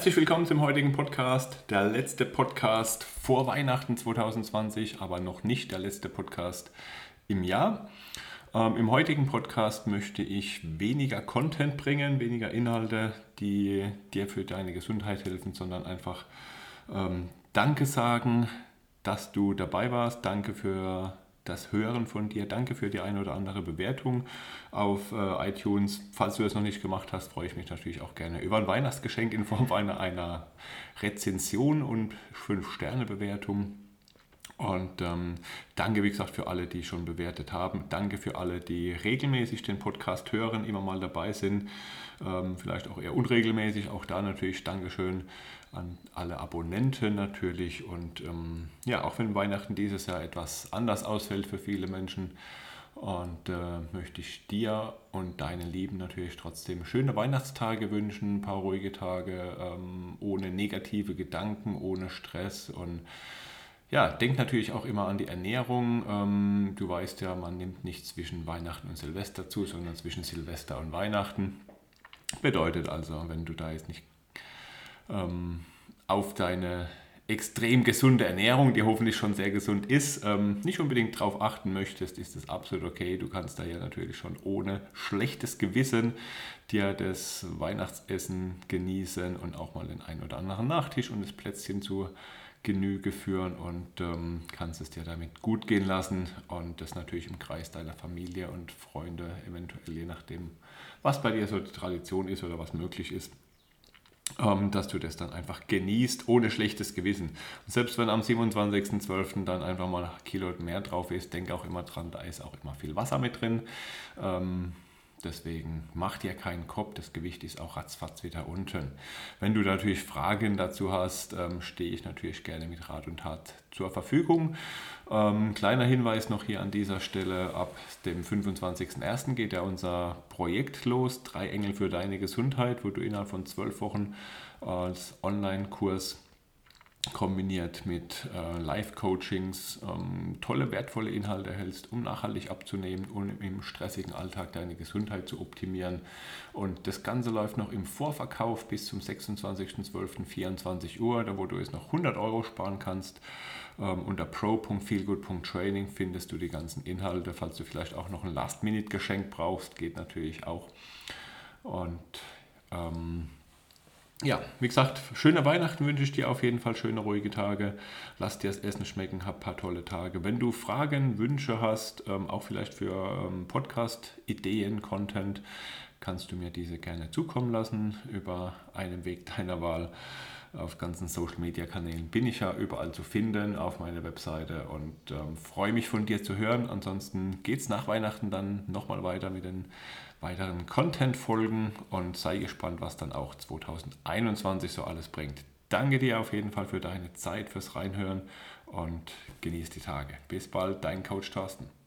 Herzlich willkommen zum heutigen Podcast. Der letzte Podcast vor Weihnachten 2020, aber noch nicht der letzte Podcast im Jahr. Ähm, Im heutigen Podcast möchte ich weniger Content bringen, weniger Inhalte, die dir für deine Gesundheit helfen, sondern einfach ähm, Danke sagen, dass du dabei warst. Danke für das Hören von dir. Danke für die eine oder andere Bewertung auf äh, iTunes. Falls du das noch nicht gemacht hast, freue ich mich natürlich auch gerne über ein Weihnachtsgeschenk in Form einer, einer Rezension und 5-Sterne-Bewertung. Und ähm, danke, wie gesagt, für alle, die schon bewertet haben. Danke für alle, die regelmäßig den Podcast hören, immer mal dabei sind. Ähm, vielleicht auch eher unregelmäßig. Auch da natürlich Dankeschön an alle Abonnenten natürlich. Und ähm, ja, auch wenn Weihnachten dieses Jahr etwas anders ausfällt für viele Menschen. Und äh, möchte ich dir und deinen Lieben natürlich trotzdem schöne Weihnachtstage wünschen, ein paar ruhige Tage, ähm, ohne negative Gedanken, ohne Stress und ja, denk natürlich auch immer an die Ernährung. Ähm, du weißt ja, man nimmt nicht zwischen Weihnachten und Silvester zu, sondern zwischen Silvester und Weihnachten. Bedeutet also, wenn du da jetzt nicht ähm, auf deine extrem gesunde Ernährung, die hoffentlich schon sehr gesund ist, ähm, nicht unbedingt darauf achten möchtest, ist das absolut okay. Du kannst da ja natürlich schon ohne schlechtes Gewissen dir das Weihnachtsessen genießen und auch mal den einen oder anderen Nachtisch und das Plätzchen zu Genüge führen und ähm, kannst es dir damit gut gehen lassen und das natürlich im Kreis deiner Familie und Freunde, eventuell je nachdem, was bei dir so die Tradition ist oder was möglich ist, ähm, dass du das dann einfach genießt, ohne schlechtes Gewissen. Und selbst wenn am 27.12. dann einfach mal ein Kilo mehr drauf ist, denk auch immer dran, da ist auch immer viel Wasser mit drin. Ähm, Deswegen mach dir keinen Kopf, das Gewicht ist auch ratzfatz wieder unten. Wenn du natürlich Fragen dazu hast, ähm, stehe ich natürlich gerne mit Rat und Tat zur Verfügung. Ähm, kleiner Hinweis noch hier an dieser Stelle, ab dem 25.01. geht ja unser Projekt los, Drei Engel für deine Gesundheit, wo du innerhalb von zwölf Wochen als Online-Kurs kombiniert mit äh, Live-Coachings ähm, tolle, wertvolle Inhalte erhältst, um nachhaltig abzunehmen und im stressigen Alltag deine Gesundheit zu optimieren. Und das Ganze läuft noch im Vorverkauf bis zum 26.12.24 Uhr, da wo du jetzt noch 100 Euro sparen kannst. Ähm, unter pro.feelgood.training findest du die ganzen Inhalte. Falls du vielleicht auch noch ein Last-Minute-Geschenk brauchst, geht natürlich auch. Und ähm, ja, wie gesagt, schöne Weihnachten wünsche ich dir auf jeden Fall, schöne ruhige Tage. Lass dir das Essen schmecken, hab ein paar tolle Tage. Wenn du Fragen, Wünsche hast, ähm, auch vielleicht für ähm, Podcast-Ideen, Content, kannst du mir diese gerne zukommen lassen über einen Weg deiner Wahl. Auf ganzen Social Media Kanälen bin ich ja überall zu finden auf meiner Webseite und ähm, freue mich von dir zu hören. Ansonsten geht es nach Weihnachten dann nochmal weiter mit den weiteren Content-Folgen und sei gespannt, was dann auch 2021 so alles bringt. Danke dir auf jeden Fall für deine Zeit, fürs Reinhören und genieß die Tage. Bis bald, dein Coach Thorsten.